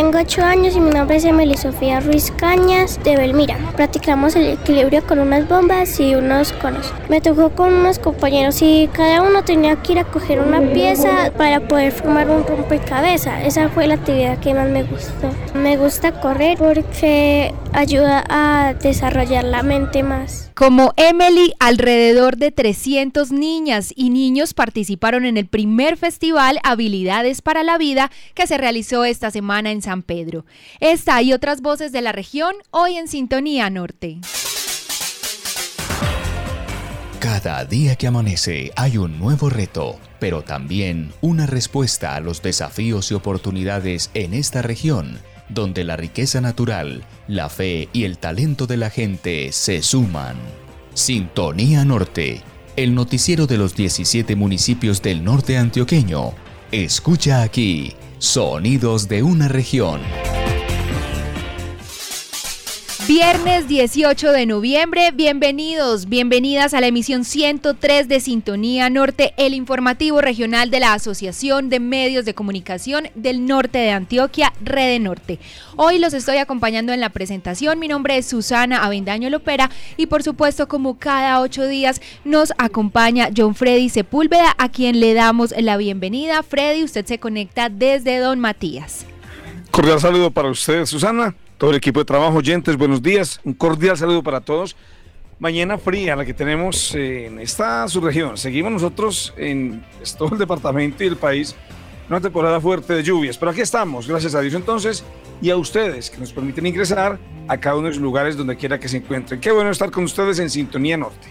Tengo 8 años y mi nombre es Emily Sofía Ruiz Cañas de Belmira. Practicamos el equilibrio con unas bombas y unos conos. Me tocó con unos compañeros y cada uno tenía que ir a coger una pieza para poder formar un rompecabezas. Esa fue la actividad que más me gustó. Me gusta correr porque ayuda a desarrollar la mente más. Como Emily, alrededor de 300 niñas y niños participaron en el primer festival Habilidades para la Vida que se realizó esta semana en San Pedro. Esta y otras voces de la región hoy en Sintonía Norte. Cada día que amanece hay un nuevo reto, pero también una respuesta a los desafíos y oportunidades en esta región donde la riqueza natural, la fe y el talento de la gente se suman. Sintonía Norte, el noticiero de los 17 municipios del norte antioqueño. Escucha aquí, sonidos de una región. Viernes 18 de noviembre, bienvenidos, bienvenidas a la emisión 103 de Sintonía Norte, el informativo regional de la Asociación de Medios de Comunicación del Norte de Antioquia, Rede Norte. Hoy los estoy acompañando en la presentación, mi nombre es Susana Avendaño Lopera y por supuesto como cada ocho días nos acompaña John Freddy Sepúlveda, a quien le damos la bienvenida. Freddy, usted se conecta desde Don Matías. Cordial saludo para usted, Susana todo el equipo de trabajo, oyentes, buenos días, un cordial saludo para todos. Mañana fría la que tenemos en esta subregión. Seguimos nosotros en todo el departamento y el país, una temporada fuerte de lluvias, pero aquí estamos, gracias a Dios entonces, y a ustedes que nos permiten ingresar a cada uno de los lugares donde quiera que se encuentren. Qué bueno estar con ustedes en Sintonía Norte.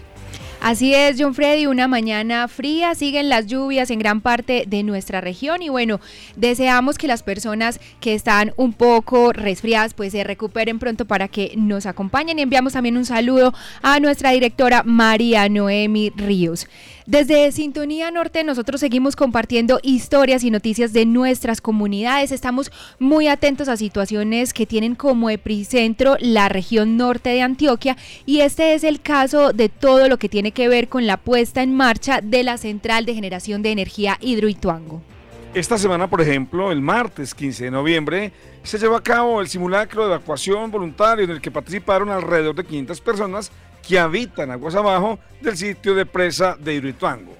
Así es, John Freddy, una mañana fría, siguen las lluvias en gran parte de nuestra región y bueno, deseamos que las personas que están un poco resfriadas pues se recuperen pronto para que nos acompañen y enviamos también un saludo a nuestra directora María Noemi Ríos. Desde Sintonía Norte nosotros seguimos compartiendo historias y noticias de nuestras comunidades. Estamos muy atentos a situaciones que tienen como epicentro la región norte de Antioquia y este es el caso de todo lo que tiene que ver con la puesta en marcha de la Central de Generación de Energía Hidroituango. Esta semana, por ejemplo, el martes 15 de noviembre, se llevó a cabo el simulacro de evacuación voluntario en el que participaron alrededor de 500 personas que habitan aguas abajo del sitio de presa de Hidroituango.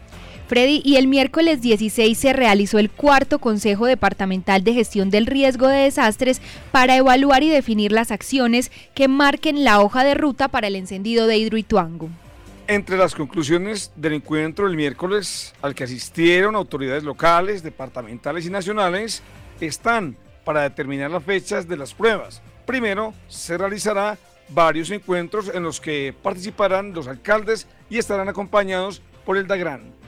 Freddy, y el miércoles 16 se realizó el cuarto Consejo Departamental de Gestión del Riesgo de Desastres para evaluar y definir las acciones que marquen la hoja de ruta para el encendido de Hidroituango. Entre las conclusiones del encuentro el miércoles al que asistieron autoridades locales, departamentales y nacionales están para determinar las fechas de las pruebas. Primero se realizará varios encuentros en los que participarán los alcaldes y estarán acompañados por el DAGRAN.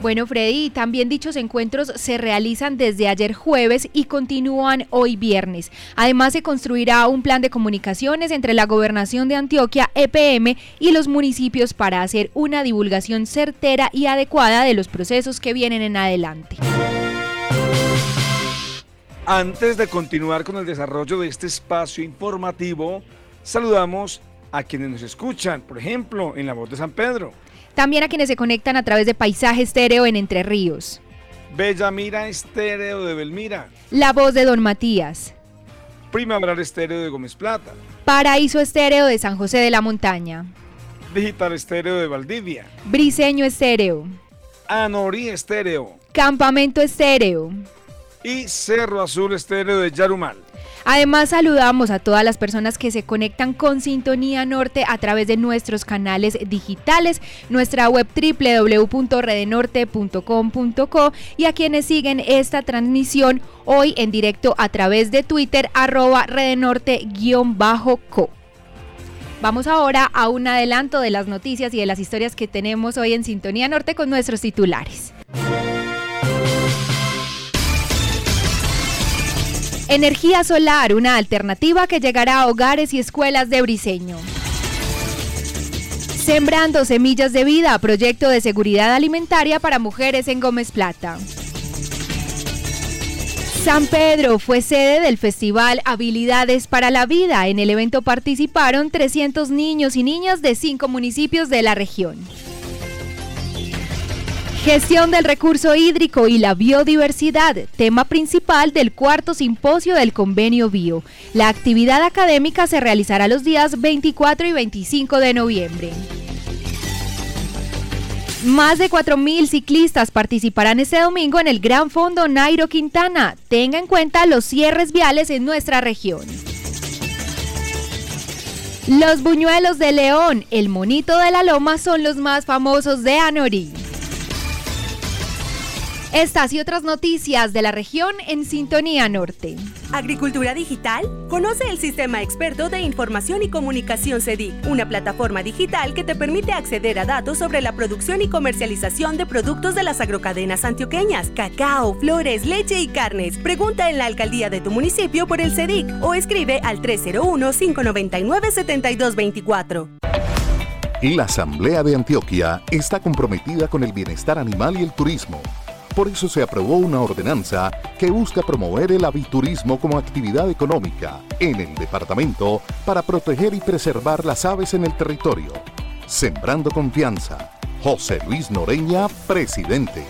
Bueno, Freddy, también dichos encuentros se realizan desde ayer jueves y continúan hoy viernes. Además, se construirá un plan de comunicaciones entre la Gobernación de Antioquia, EPM y los municipios para hacer una divulgación certera y adecuada de los procesos que vienen en adelante. Antes de continuar con el desarrollo de este espacio informativo, Saludamos a quienes nos escuchan, por ejemplo, en La Voz de San Pedro. También a quienes se conectan a través de Paisaje Estéreo en Entre Ríos. Bella Mira Estéreo de Belmira. La Voz de Don Matías. Primavera Estéreo de Gómez Plata. Paraíso Estéreo de San José de la Montaña. Digital Estéreo de Valdivia. Briseño Estéreo. Anorí Estéreo. Campamento Estéreo. Y Cerro Azul Estéreo de Yarumal. Además, saludamos a todas las personas que se conectan con Sintonía Norte a través de nuestros canales digitales, nuestra web www.redenorte.com.co y a quienes siguen esta transmisión hoy en directo a través de Twitter, arroba redenorte-co. Vamos ahora a un adelanto de las noticias y de las historias que tenemos hoy en Sintonía Norte con nuestros titulares. Energía solar, una alternativa que llegará a hogares y escuelas de Briseño. Sembrando semillas de vida, proyecto de seguridad alimentaria para mujeres en Gómez Plata. San Pedro fue sede del festival Habilidades para la Vida. En el evento participaron 300 niños y niñas de cinco municipios de la región. Gestión del recurso hídrico y la biodiversidad, tema principal del cuarto simposio del convenio Bio. La actividad académica se realizará los días 24 y 25 de noviembre. Más de 4.000 ciclistas participarán este domingo en el Gran Fondo Nairo Quintana. Tenga en cuenta los cierres viales en nuestra región. Los buñuelos de León, el monito de la loma son los más famosos de Anorí. Estas y otras noticias de la región en Sintonía Norte. Agricultura digital. Conoce el Sistema Experto de Información y Comunicación CEDIC, una plataforma digital que te permite acceder a datos sobre la producción y comercialización de productos de las agrocadenas antioqueñas, cacao, flores, leche y carnes. Pregunta en la alcaldía de tu municipio por el CEDIC o escribe al 301-599-7224. La Asamblea de Antioquia está comprometida con el bienestar animal y el turismo por eso se aprobó una ordenanza que busca promover el aviturismo como actividad económica en el departamento para proteger y preservar las aves en el territorio. Sembrando confianza. José Luis Noreña, presidente.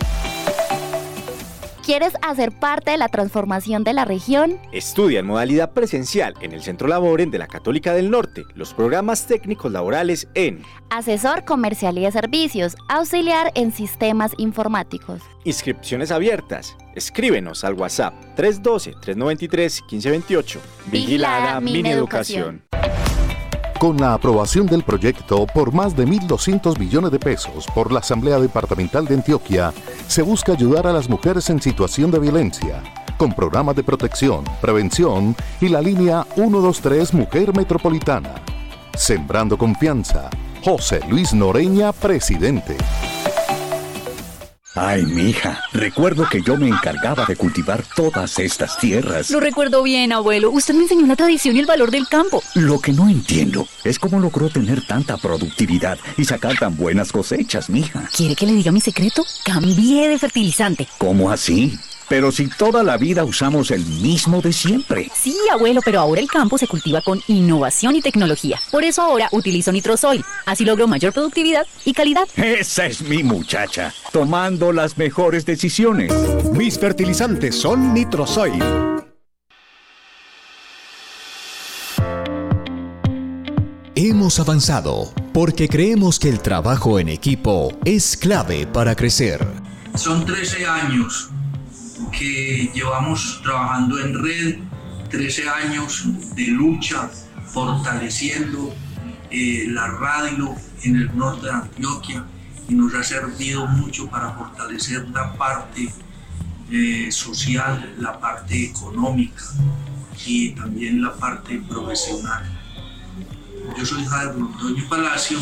¿Quieres hacer parte de la transformación de la región? Estudia en modalidad presencial en el Centro Laboren de la Católica del Norte los programas técnicos laborales en Asesor comercial y de servicios, auxiliar en sistemas informáticos. Inscripciones abiertas. Escríbenos al WhatsApp 312-393-1528. Vigilada mi educación. Con la aprobación del proyecto por más de 1.200 millones de pesos por la Asamblea Departamental de Antioquia, se busca ayudar a las mujeres en situación de violencia, con programas de protección, prevención y la línea 123 Mujer Metropolitana. Sembrando confianza. José Luis Noreña, presidente. Ay, mija, recuerdo que yo me encargaba de cultivar todas estas tierras. Lo recuerdo bien, abuelo. Usted me enseñó la tradición y el valor del campo. Lo que no entiendo es cómo logró tener tanta productividad y sacar tan buenas cosechas, mija. ¿Quiere que le diga mi secreto? Cambié de fertilizante. ¿Cómo así? Pero si toda la vida usamos el mismo de siempre. Sí, abuelo, pero ahora el campo se cultiva con innovación y tecnología. Por eso ahora utilizo Nitrosoil. Así logro mayor productividad y calidad. Esa es mi muchacha, tomando las mejores decisiones. Mis fertilizantes son Nitrosoil. Hemos avanzado porque creemos que el trabajo en equipo es clave para crecer. Son 13 años que llevamos trabajando en red, 13 años de lucha, fortaleciendo eh, la radio en el norte de Antioquia y nos ha servido mucho para fortalecer la parte eh, social, la parte económica y también la parte profesional. Yo soy Javier Montoño Palacio,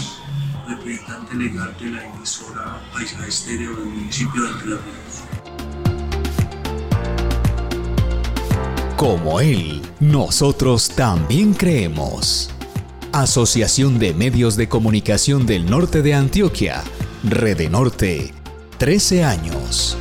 representante legal de la emisora Paisa Estéreo del municipio de Entre Como él, nosotros también creemos. Asociación de Medios de Comunicación del Norte de Antioquia, Rede Norte, 13 años.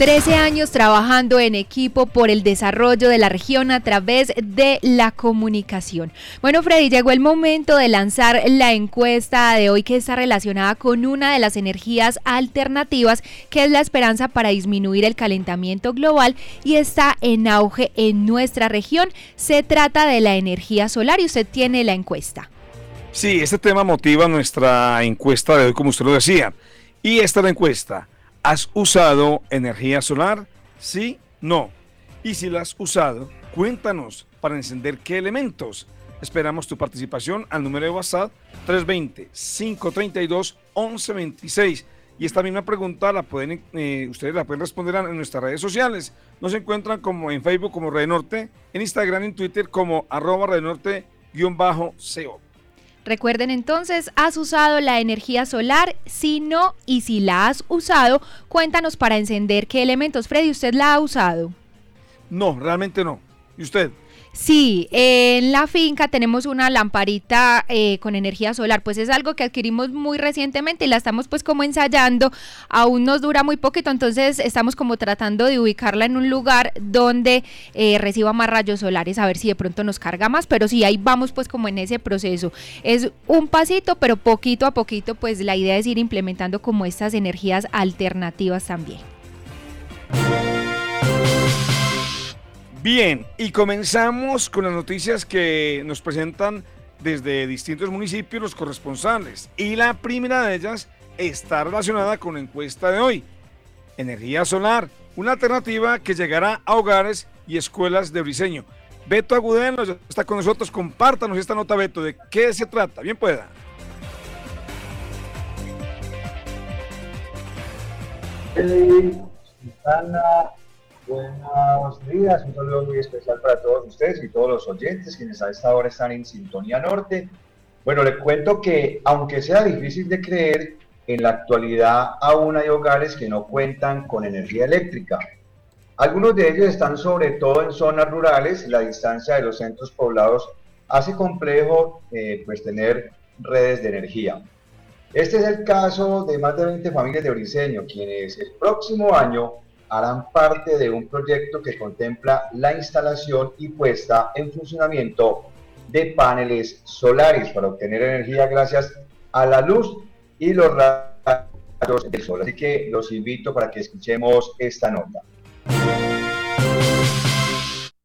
13 años trabajando en equipo por el desarrollo de la región a través de la comunicación. Bueno, Freddy, llegó el momento de lanzar la encuesta de hoy que está relacionada con una de las energías alternativas, que es la esperanza para disminuir el calentamiento global y está en auge en nuestra región. Se trata de la energía solar y usted tiene la encuesta. Sí, este tema motiva nuestra encuesta de hoy, como usted lo decía. Y esta es la encuesta. ¿Has usado energía solar? Sí, no. Y si la has usado, cuéntanos para encender qué elementos. Esperamos tu participación al número de WhatsApp 320-532-1126. Y esta misma pregunta la pueden, eh, ustedes la pueden responder en nuestras redes sociales. Nos encuentran como en Facebook como Red Norte, en Instagram y en Twitter como arroba Red Norte-CO. Recuerden entonces, ¿has usado la energía solar? Si no, y si la has usado, cuéntanos para encender qué elementos. Freddy, ¿usted la ha usado? No, realmente no. ¿Y usted? Sí, en la finca tenemos una lamparita eh, con energía solar, pues es algo que adquirimos muy recientemente y la estamos pues como ensayando, aún nos dura muy poquito, entonces estamos como tratando de ubicarla en un lugar donde eh, reciba más rayos solares, a ver si de pronto nos carga más, pero sí, ahí vamos pues como en ese proceso. Es un pasito, pero poquito a poquito pues la idea es ir implementando como estas energías alternativas también. Bien, y comenzamos con las noticias que nos presentan desde distintos municipios los corresponsales. Y la primera de ellas está relacionada con la encuesta de hoy. Energía solar, una alternativa que llegará a hogares y escuelas de Briseño. Beto Agudelo está con nosotros. Compártanos esta nota, Beto. ¿De qué se trata? Bien pueda. Buenos días, un saludo muy especial para todos ustedes y todos los oyentes quienes a esta hora están en Sintonía Norte. Bueno, le cuento que aunque sea difícil de creer, en la actualidad aún hay hogares que no cuentan con energía eléctrica. Algunos de ellos están sobre todo en zonas rurales, la distancia de los centros poblados hace complejo eh, pues tener redes de energía. Este es el caso de más de 20 familias de Briseño, quienes el próximo año harán parte de un proyecto que contempla la instalación y puesta en funcionamiento de paneles solares para obtener energía gracias a la luz y los rayos del sol. Así que los invito para que escuchemos esta nota.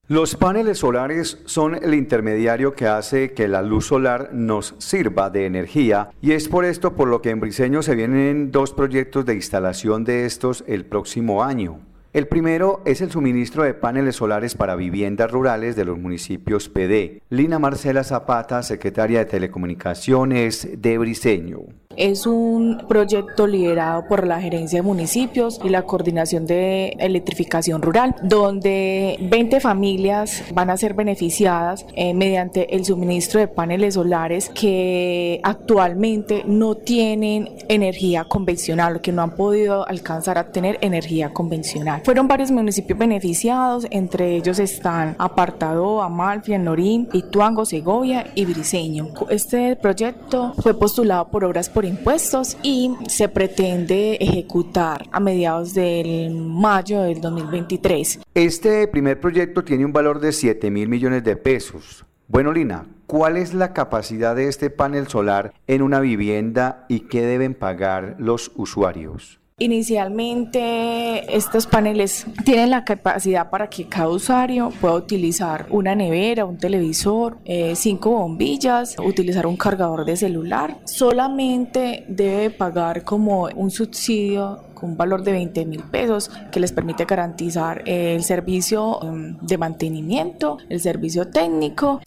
Los paneles solares son el intermediario que hace que la luz solar nos sirva de energía y es por esto por lo que en Briseño se vienen dos proyectos de instalación de estos el próximo año. El primero es el suministro de paneles solares para viviendas rurales de los municipios PD. Lina Marcela Zapata, secretaria de Telecomunicaciones de Briseño. Es un proyecto liderado por la Gerencia de Municipios y la Coordinación de Electrificación Rural, donde 20 familias van a ser beneficiadas eh, mediante el suministro de paneles solares que actualmente no tienen energía convencional, que no han podido alcanzar a tener energía convencional. Fueron varios municipios beneficiados, entre ellos están Apartado, Amalfi, Norín, Ituango, Segovia y Briseño. Este proyecto fue postulado por Obras por impuestos y se pretende ejecutar a mediados del mayo del 2023. Este primer proyecto tiene un valor de 7 mil millones de pesos. Bueno, Lina, ¿cuál es la capacidad de este panel solar en una vivienda y qué deben pagar los usuarios? Inicialmente estos paneles tienen la capacidad para que cada usuario pueda utilizar una nevera, un televisor, eh, cinco bombillas, utilizar un cargador de celular. Solamente debe pagar como un subsidio con un valor de 20 mil pesos que les permite garantizar el servicio em, de mantenimiento, el servicio técnico.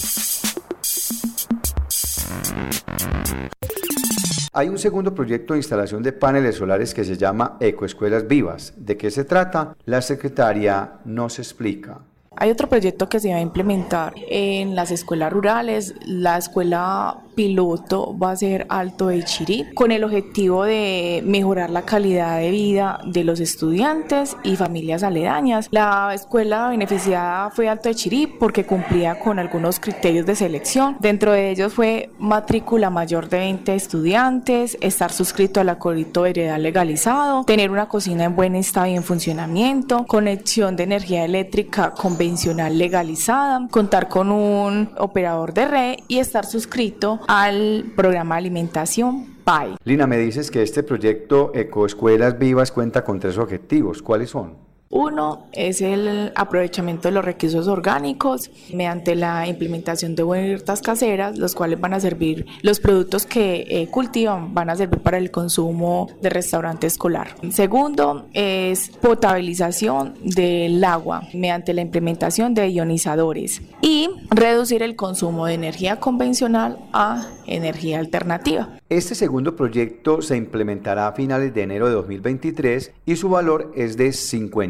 Hay un segundo proyecto de instalación de paneles solares que se llama Ecoescuelas Vivas. ¿De qué se trata? La secretaria nos explica. Hay otro proyecto que se va a implementar en las escuelas rurales. La escuela piloto va a ser Alto de Chirí, con el objetivo de mejorar la calidad de vida de los estudiantes y familias aledañas. La escuela beneficiada fue Alto de Chirí porque cumplía con algunos criterios de selección. Dentro de ellos fue matrícula mayor de 20 estudiantes, estar suscrito al acolito heredad legalizado, tener una cocina en buen estado y en funcionamiento, conexión de energía eléctrica convencional legalizada, contar con un operador de red y estar suscrito al programa de alimentación PAI. Lina, me dices que este proyecto Ecoescuelas Vivas cuenta con tres objetivos. ¿Cuáles son? Uno es el aprovechamiento de los recursos orgánicos mediante la implementación de huertas caseras, los cuales van a servir, los productos que eh, cultivan van a servir para el consumo de restaurante escolar. Segundo es potabilización del agua mediante la implementación de ionizadores y reducir el consumo de energía convencional a energía alternativa. Este segundo proyecto se implementará a finales de enero de 2023 y su valor es de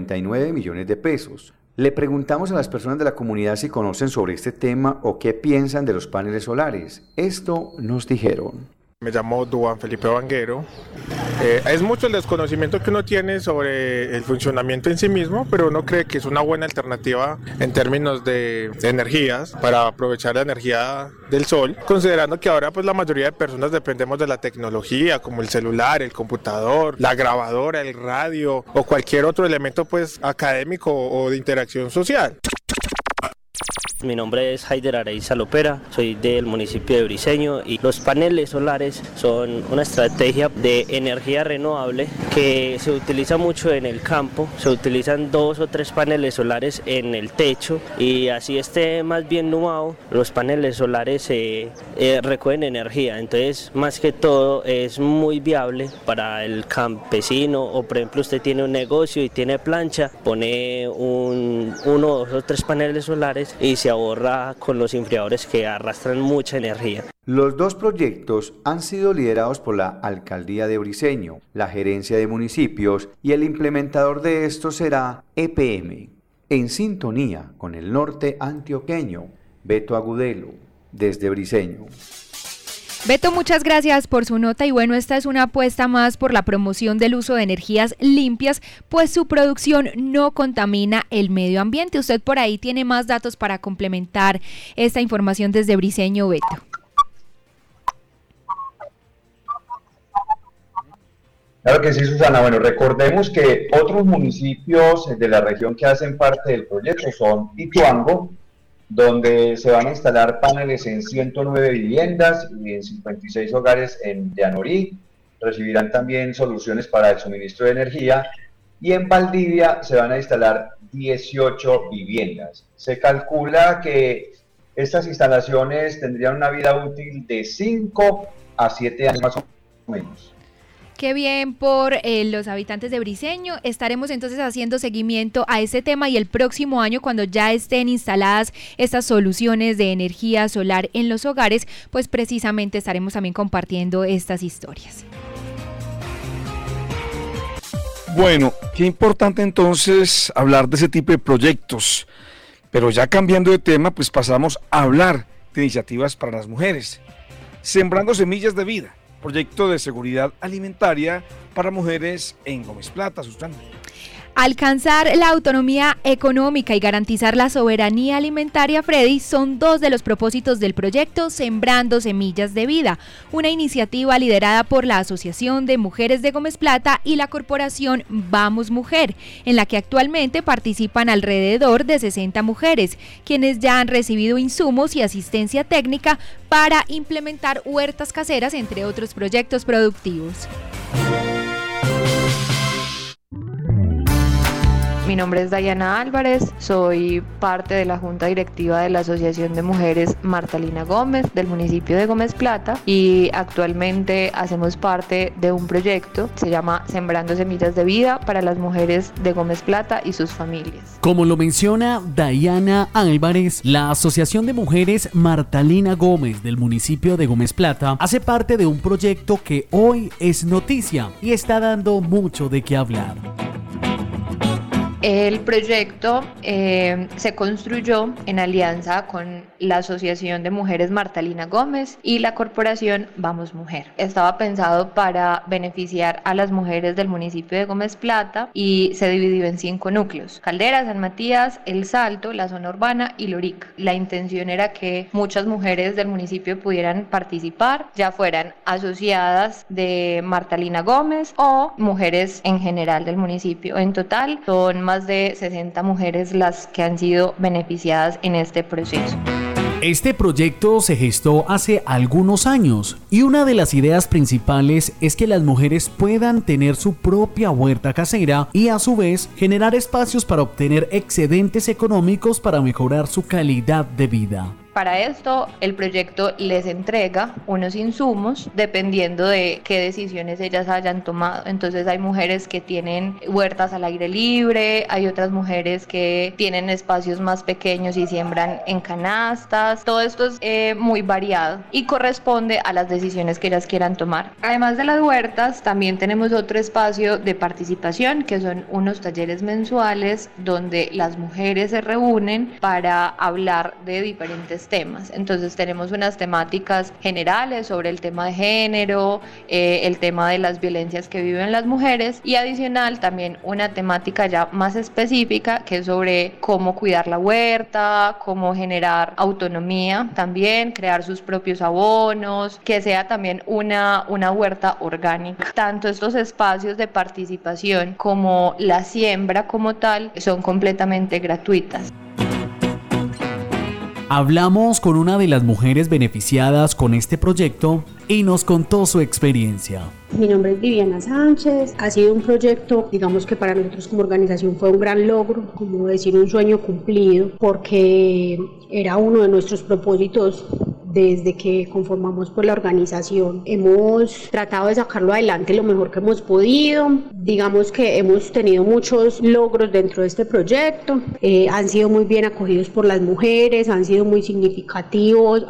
59 millones de pesos. Le preguntamos a las personas de la comunidad si conocen sobre este tema o qué piensan de los paneles solares. Esto nos dijeron. Me llamo Duan Felipe Vanguero. Eh, es mucho el desconocimiento que uno tiene sobre el funcionamiento en sí mismo, pero uno cree que es una buena alternativa en términos de, energías para aprovechar la energía del sol, considerando que ahora pues la mayoría de personas dependemos de la tecnología como el celular, el computador, la grabadora, el radio o cualquier otro elemento pues académico o de interacción social. Mi nombre es Haider Areiza Lopera, soy del municipio de Briseño y los paneles solares son una estrategia de energía renovable que se utiliza mucho en el campo. Se utilizan dos o tres paneles solares en el techo y así esté más bien nublado, los paneles solares eh, recogen energía. Entonces, más que todo, es muy viable para el campesino o, por ejemplo, usted tiene un negocio y tiene plancha, pone un, uno, dos o tres paneles solares y se ahorra con los enfriadores que arrastran mucha energía. Los dos proyectos han sido liderados por la Alcaldía de Briseño, la Gerencia de Municipios y el implementador de estos será EPM, en sintonía con el norte antioqueño, Beto Agudelo, desde Briseño. Beto, muchas gracias por su nota y bueno, esta es una apuesta más por la promoción del uso de energías limpias, pues su producción no contamina el medio ambiente. Usted por ahí tiene más datos para complementar esta información desde Briseño, Beto. Claro que sí, Susana. Bueno, recordemos que otros municipios de la región que hacen parte del proyecto son Ituango, donde se van a instalar paneles en 109 viviendas y en 56 hogares en Llanorí. Recibirán también soluciones para el suministro de energía. Y en Valdivia se van a instalar 18 viviendas. Se calcula que estas instalaciones tendrían una vida útil de 5 a 7 años más o menos. Qué bien por eh, los habitantes de Briseño. Estaremos entonces haciendo seguimiento a ese tema y el próximo año, cuando ya estén instaladas estas soluciones de energía solar en los hogares, pues precisamente estaremos también compartiendo estas historias. Bueno, qué importante entonces hablar de ese tipo de proyectos. Pero ya cambiando de tema, pues pasamos a hablar de iniciativas para las mujeres. Sembrando semillas de vida proyecto de seguridad alimentaria para mujeres en Gómez Plata, Susana. Alcanzar la autonomía económica y garantizar la soberanía alimentaria, Freddy, son dos de los propósitos del proyecto Sembrando Semillas de Vida, una iniciativa liderada por la Asociación de Mujeres de Gómez Plata y la corporación Vamos Mujer, en la que actualmente participan alrededor de 60 mujeres, quienes ya han recibido insumos y asistencia técnica para implementar huertas caseras, entre otros proyectos productivos. Mi nombre es Dayana Álvarez, soy parte de la Junta Directiva de la Asociación de Mujeres Martalina Gómez del municipio de Gómez Plata y actualmente hacemos parte de un proyecto, se llama Sembrando Semillas de Vida para las mujeres de Gómez Plata y sus familias. Como lo menciona Dayana Álvarez, la Asociación de Mujeres Martalina Gómez del municipio de Gómez Plata hace parte de un proyecto que hoy es noticia y está dando mucho de qué hablar. El proyecto eh, se construyó en alianza con la Asociación de Mujeres Martalina Gómez y la corporación Vamos Mujer. Estaba pensado para beneficiar a las mujeres del municipio de Gómez Plata y se dividió en cinco núcleos. Caldera, San Matías, El Salto, la zona urbana y Lorica. La intención era que muchas mujeres del municipio pudieran participar, ya fueran asociadas de Martalina Gómez o mujeres en general del municipio. En total son más de 60 mujeres las que han sido beneficiadas en este proceso. Este proyecto se gestó hace algunos años y una de las ideas principales es que las mujeres puedan tener su propia huerta casera y a su vez generar espacios para obtener excedentes económicos para mejorar su calidad de vida. Para esto, el proyecto les entrega unos insumos dependiendo de qué decisiones ellas hayan tomado. Entonces hay mujeres que tienen huertas al aire libre, hay otras mujeres que tienen espacios más pequeños y siembran en canastas. Todo esto es eh, muy variado y corresponde a las decisiones que ellas quieran tomar. Además de las huertas, también tenemos otro espacio de participación que son unos talleres mensuales donde las mujeres se reúnen para hablar de diferentes temas. Entonces tenemos unas temáticas generales sobre el tema de género, eh, el tema de las violencias que viven las mujeres y adicional también una temática ya más específica que es sobre cómo cuidar la huerta, cómo generar autonomía también, crear sus propios abonos, que sea también una, una huerta orgánica. Tanto estos espacios de participación como la siembra como tal son completamente gratuitas. Hablamos con una de las mujeres beneficiadas con este proyecto y nos contó su experiencia. Mi nombre es Viviana Sánchez. Ha sido un proyecto, digamos que para nosotros como organización fue un gran logro, como decir un sueño cumplido, porque era uno de nuestros propósitos desde que conformamos por la organización. Hemos tratado de sacarlo adelante lo mejor que hemos podido. Digamos que hemos tenido muchos logros dentro de este proyecto. Eh, han sido muy bien acogidos por las mujeres, han sido muy significativos.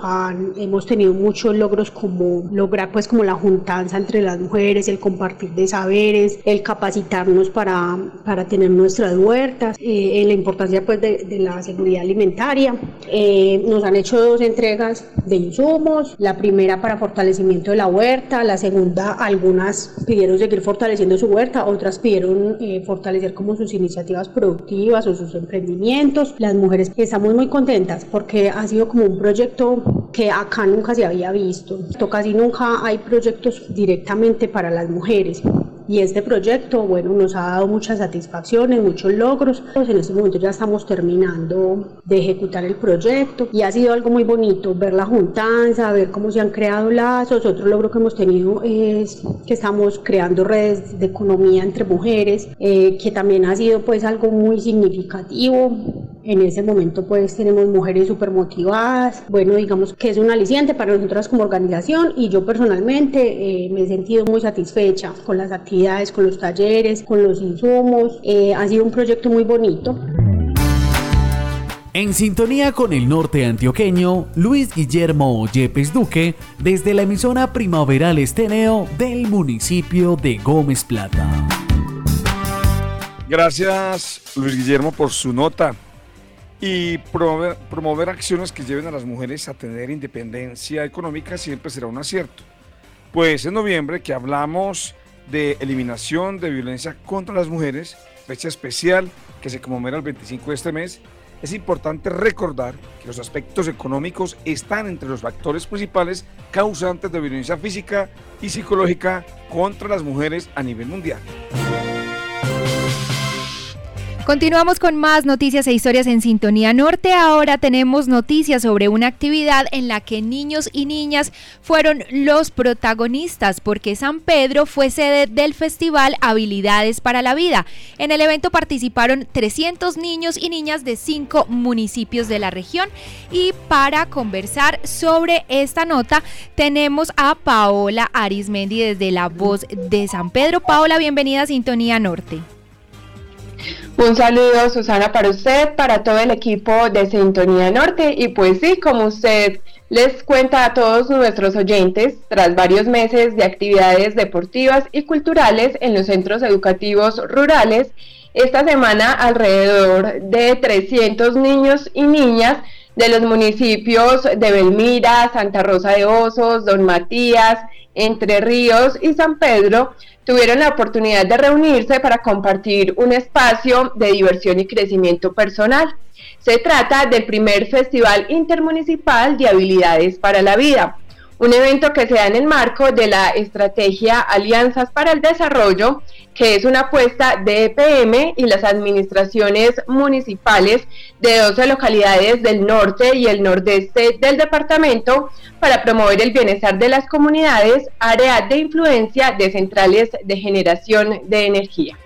hemos tenido muchos logros como lograr pues como la juntanza entre las mujeres, el compartir de saberes, el capacitarnos para, para tener nuestras huertas, eh, la importancia pues de, de la seguridad alimentaria. Eh, nos han hecho dos entregas de insumos, la primera para fortalecimiento de la huerta, la segunda algunas pidieron seguir fortaleciendo su huerta, otras pidieron eh, fortalecer como sus iniciativas productivas o sus emprendimientos. Las mujeres estamos muy contentas porque ha sido como un proyecto que acá nunca se había visto. Casi nunca hay proyectos directamente para las mujeres y este proyecto, bueno, nos ha dado muchas satisfacciones, muchos logros. Pues en este momento ya estamos terminando de ejecutar el proyecto y ha sido algo muy bonito ver la juntanza, ver cómo se han creado lazos. Otro logro que hemos tenido es que estamos creando redes de economía entre mujeres, eh, que también ha sido pues algo muy significativo. En ese momento pues tenemos mujeres súper motivadas. Bueno, digamos que es un aliciente para nosotras como organización y yo personalmente eh, me he sentido muy satisfecha con las actividades con los talleres, con los insumos. Eh, ha sido un proyecto muy bonito. En sintonía con el norte antioqueño, Luis Guillermo Yepes Duque, desde la emisora Primaveral Esteneo del municipio de Gómez Plata. Gracias, Luis Guillermo, por su nota. Y promover, acciones que lleven a las mujeres a tener independencia económica siempre será un acierto. Pues en noviembre que hablamos de eliminación de violencia contra las mujeres, fecha especial que se conmemora el 25 de este mes, es importante recordar que los aspectos económicos están entre los factores principales causantes de violencia física y psicológica contra las mujeres a nivel mundial. Continuamos con más noticias e historias en Sintonía Norte. Ahora tenemos noticias sobre una actividad en la que niños y niñas fueron los protagonistas porque San Pedro fue sede del festival Habilidades para la Vida. En el evento participaron 300 niños y niñas de cinco municipios de la región y para conversar sobre esta nota tenemos a Paola Arismendi desde La Voz de San Pedro. Paola, bienvenida a Sintonía Norte. Un saludo, Susana, para usted, para todo el equipo de Sintonía Norte. Y pues sí, como usted les cuenta a todos nuestros oyentes, tras varios meses de actividades deportivas y culturales en los centros educativos rurales, esta semana alrededor de 300 niños y niñas de los municipios de Belmira, Santa Rosa de Osos, Don Matías, Entre Ríos y San Pedro tuvieron la oportunidad de reunirse para compartir un espacio de diversión y crecimiento personal. Se trata del primer Festival Intermunicipal de Habilidades para la Vida, un evento que se da en el marco de la estrategia Alianzas para el Desarrollo, que es una apuesta de EPM y las administraciones municipales de 12 localidades del norte y el nordeste del departamento para promover el bienestar de las comunidades, áreas de influencia de centrales de generación de energía.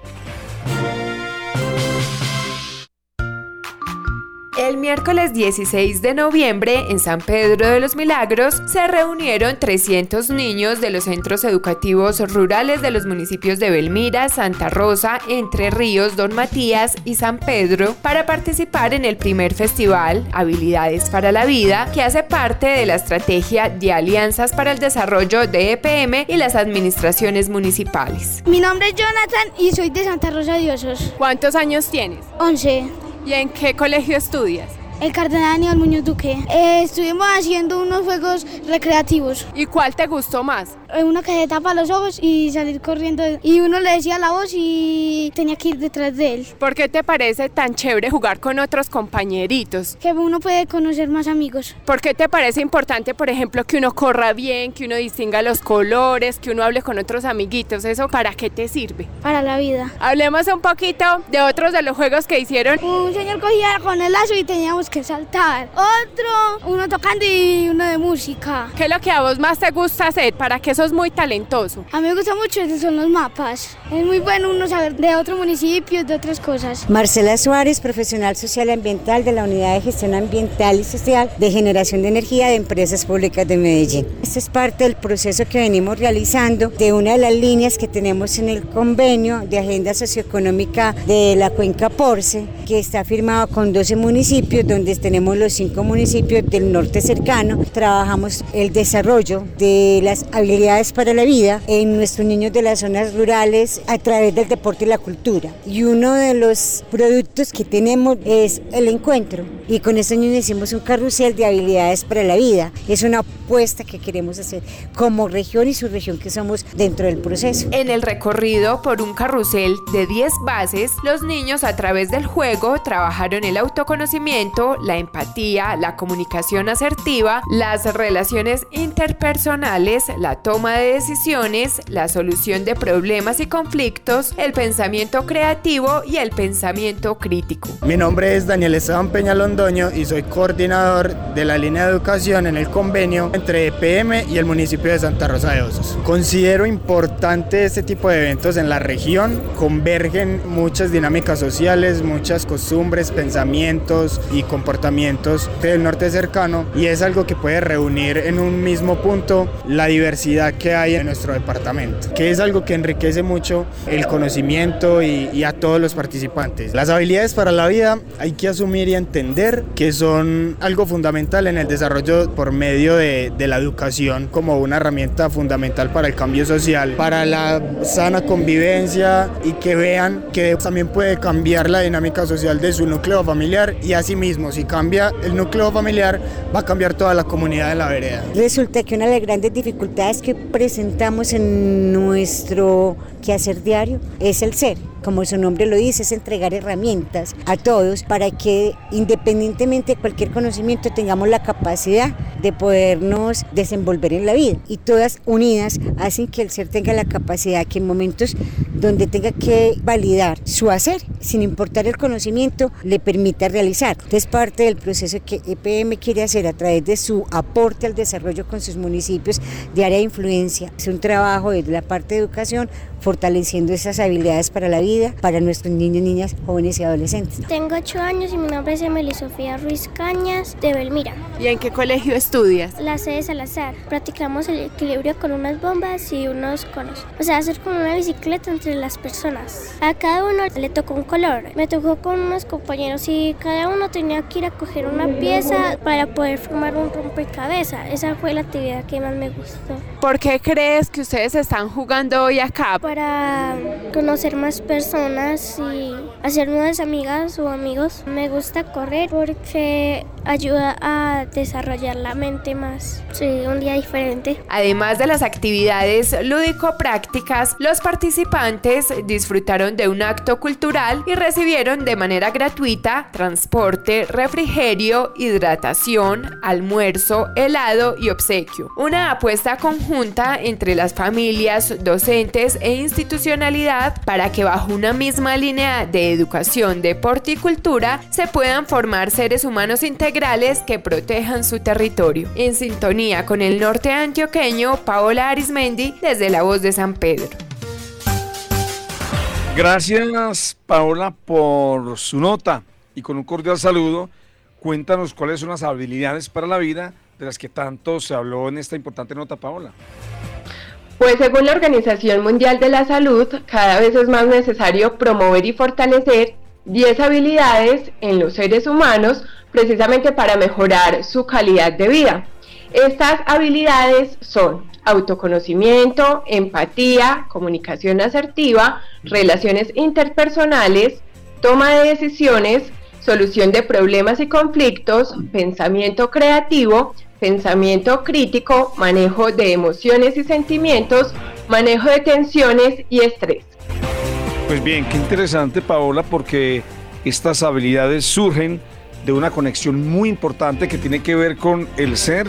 El miércoles 16 de noviembre, en San Pedro de los Milagros, se reunieron 300 niños de los centros educativos rurales de los municipios de Belmira, Santa Rosa, Entre Ríos, Don Matías y San Pedro para participar en el primer festival Habilidades para la Vida, que hace parte de la estrategia de Alianzas para el Desarrollo de EPM y las administraciones municipales. Mi nombre es Jonathan y soy de Santa Rosa de Osos. ¿Cuántos años tienes? 11. ¿Y en qué colegio estudias? El Cardenal Aníbal Muñoz Duque. Eh, estuvimos haciendo unos juegos recreativos. ¿Y cuál te gustó más? Eh, Una que se tapa los ojos y salir corriendo. Y uno le decía la voz y tenía que ir detrás de él. ¿Por qué te parece tan chévere jugar con otros compañeritos? Que uno puede conocer más amigos. ¿Por qué te parece importante, por ejemplo, que uno corra bien, que uno distinga los colores, que uno hable con otros amiguitos? ¿Eso para qué te sirve? Para la vida. Hablemos un poquito de otros de los juegos que hicieron. Un señor cogía con el lazo y teníamos que saltar. Otro, uno tocando y uno de música. ¿Qué es lo que a vos más te gusta hacer? ¿Para qué sos muy talentoso? A mí me gusta mucho, esos son los mapas. Es muy bueno uno saber de otros municipios, de otras cosas. Marcela Suárez, profesional social y ambiental de la Unidad de Gestión Ambiental y Social de Generación de Energía de Empresas Públicas de Medellín. Este es parte del proceso que venimos realizando de una de las líneas que tenemos en el convenio de Agenda Socioeconómica de la Cuenca Porce, que está firmado con 12 municipios, donde tenemos los cinco municipios del norte cercano. Trabajamos el desarrollo de las habilidades para la vida en nuestros niños de las zonas rurales a través del deporte y la cultura. Y uno de los productos que tenemos es el encuentro. Y con estos niños hicimos un carrusel de habilidades para la vida. Es una apuesta que queremos hacer como región y su región que somos dentro del proceso. En el recorrido por un carrusel de 10 bases, los niños a través del juego trabajaron el autoconocimiento, la empatía, la comunicación asertiva, las relaciones interpersonales, la toma de decisiones, la solución de problemas y conflictos, el pensamiento creativo y el pensamiento crítico. Mi nombre es Daniel Esteban Peña Londoño y soy coordinador de la línea de educación en el convenio entre EPM y el municipio de Santa Rosa de Osos. Considero importante este tipo de eventos en la región, convergen muchas dinámicas sociales, muchas costumbres, pensamientos y comportamientos del norte cercano y es algo que puede reunir en un mismo punto la diversidad que hay en nuestro departamento, que es algo que enriquece mucho el conocimiento y, y a todos los participantes. Las habilidades para la vida hay que asumir y entender que son algo fundamental en el desarrollo por medio de, de la educación como una herramienta fundamental para el cambio social, para la sana convivencia y que vean que también puede cambiar la dinámica social de su núcleo familiar y asimismo si cambia el núcleo familiar va a cambiar toda la comunidad de la vereda. Resulta que una de las grandes dificultades que presentamos en nuestro quehacer diario es el ser. Como su nombre lo dice, es entregar herramientas a todos para que independientemente de cualquier conocimiento tengamos la capacidad de podernos desenvolver en la vida. Y todas unidas hacen que el ser tenga la capacidad que en momentos donde tenga que validar su hacer, sin importar el conocimiento, le permita realizar. Entonces parte del proceso que EPM quiere hacer a través de su aporte al desarrollo con sus municipios de área de influencia. Es un trabajo desde la parte de educación fortaleciendo esas habilidades para la vida, para nuestros niños, niñas, jóvenes y adolescentes. Tengo ocho años y mi nombre es Emily Sofía Ruiz Cañas de Belmira. ¿Y en qué colegio estudias? La sede Salazar. Practicamos el equilibrio con unas bombas y unos conos. O sea, hacer como una bicicleta entre las personas. A cada uno le tocó un color. Me tocó con unos compañeros y cada uno tenía que ir a coger una pieza para poder formar un rompecabezas. Esa fue la actividad que más me gustó. ¿Por qué crees que ustedes están jugando hoy acá? Para conocer más personas y hacer nuevas amigas o amigos. Me gusta correr porque ayuda a desarrollar la mente más. Sí, un día diferente. Además de las actividades lúdico-prácticas, los participantes disfrutaron de un acto cultural y recibieron de manera gratuita transporte, refrigerio, hidratación, almuerzo, helado y obsequio. Una apuesta conjunta entre las familias, docentes e institucionalidad para que bajo una misma línea de educación, deporte y cultura se puedan formar seres humanos integrales que protejan su territorio. En sintonía con el norte antioqueño, Paola Arismendi desde la voz de San Pedro. Gracias, Paola, por su nota y con un cordial saludo. Cuéntanos cuáles son las habilidades para la vida de las que tanto se habló en esta importante nota, Paola. Pues según la Organización Mundial de la Salud, cada vez es más necesario promover y fortalecer 10 habilidades en los seres humanos precisamente para mejorar su calidad de vida. Estas habilidades son autoconocimiento, empatía, comunicación asertiva, relaciones interpersonales, toma de decisiones, solución de problemas y conflictos, pensamiento creativo, pensamiento crítico, manejo de emociones y sentimientos, manejo de tensiones y estrés. Pues bien, qué interesante Paola porque estas habilidades surgen de una conexión muy importante que tiene que ver con el ser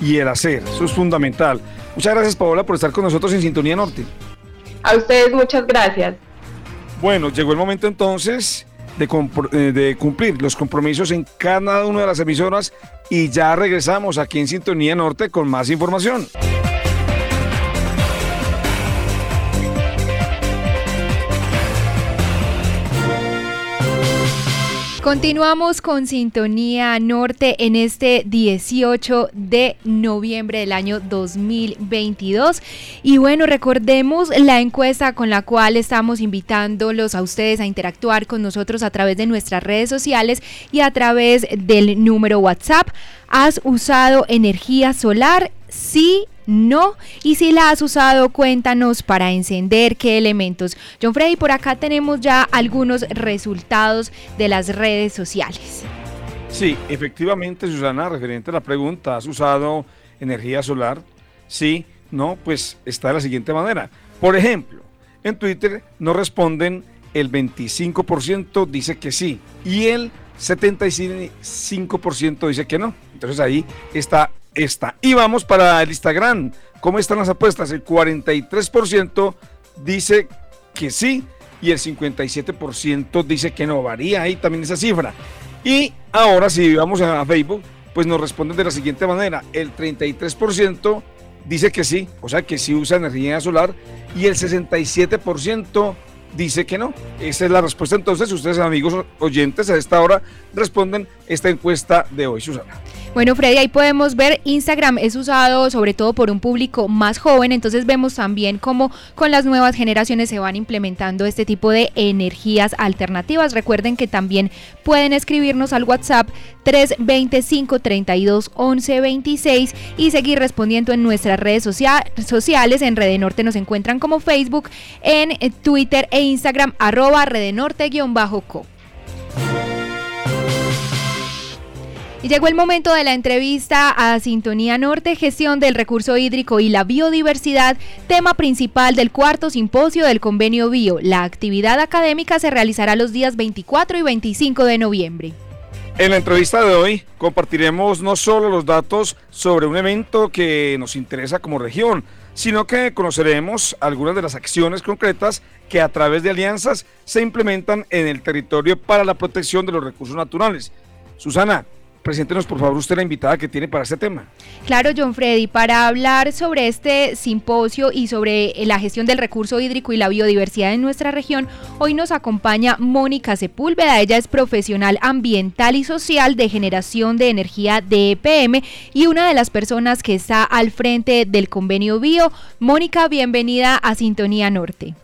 y el hacer. Eso es fundamental. Muchas gracias Paola por estar con nosotros en Sintonía Norte. A ustedes muchas gracias. Bueno, llegó el momento entonces de, eh, de, cumplir los compromisos en cada una de las emisoras y ya regresamos aquí en Sintonía Norte con más información. Continuamos con Sintonía Norte en este 18 de noviembre del año 2022. Y bueno, recordemos la encuesta con la cual estamos invitándolos a ustedes a interactuar con nosotros a través de nuestras redes sociales y a través del número WhatsApp. ¿Has usado energía solar? Sí no. Y si la has usado, cuéntanos para encender qué elementos. John Freddy, por acá tenemos ya algunos resultados de las redes sociales. Sí, efectivamente, Susana, referente a la pregunta, ¿has usado energía solar? Sí, no, pues está de la siguiente manera. Por ejemplo, en Twitter no responden el 25% dice que sí y el 75% dice que no. Entonces ahí está esta. Y vamos para el Instagram. ¿Cómo están las apuestas? El 43% dice que sí y el 57% dice que no. Varía ahí también esa cifra. Y ahora si vamos a Facebook, pues nos responden de la siguiente manera. El 33% dice que sí, o sea que sí usa energía solar y el 67% dice que no. Esa es la respuesta. Entonces, ustedes, amigos oyentes, a esta hora responden esta encuesta de hoy, Susana. Bueno, Freddy, ahí podemos ver, Instagram es usado sobre todo por un público más joven, entonces vemos también cómo con las nuevas generaciones se van implementando este tipo de energías alternativas. Recuerden que también pueden escribirnos al WhatsApp 325 32 11 26 y seguir respondiendo en nuestras redes sociales. En Rede Norte nos encuentran como Facebook, en Twitter e Instagram arroba redenorte-co. Y llegó el momento de la entrevista a Sintonía Norte, gestión del recurso hídrico y la biodiversidad, tema principal del cuarto simposio del convenio Bio. La actividad académica se realizará los días 24 y 25 de noviembre. En la entrevista de hoy compartiremos no solo los datos sobre un evento que nos interesa como región, sino que conoceremos algunas de las acciones concretas que a través de alianzas se implementan en el territorio para la protección de los recursos naturales. Susana, Preséntenos, por favor, usted la invitada que tiene para este tema. Claro, John Freddy, para hablar sobre este simposio y sobre eh, la gestión del recurso hídrico y la biodiversidad en nuestra región, hoy nos acompaña Mónica Sepúlveda. Ella es profesional ambiental y social de generación de energía de EPM y una de las personas que está al frente del convenio Bio. Mónica, bienvenida a Sintonía Norte.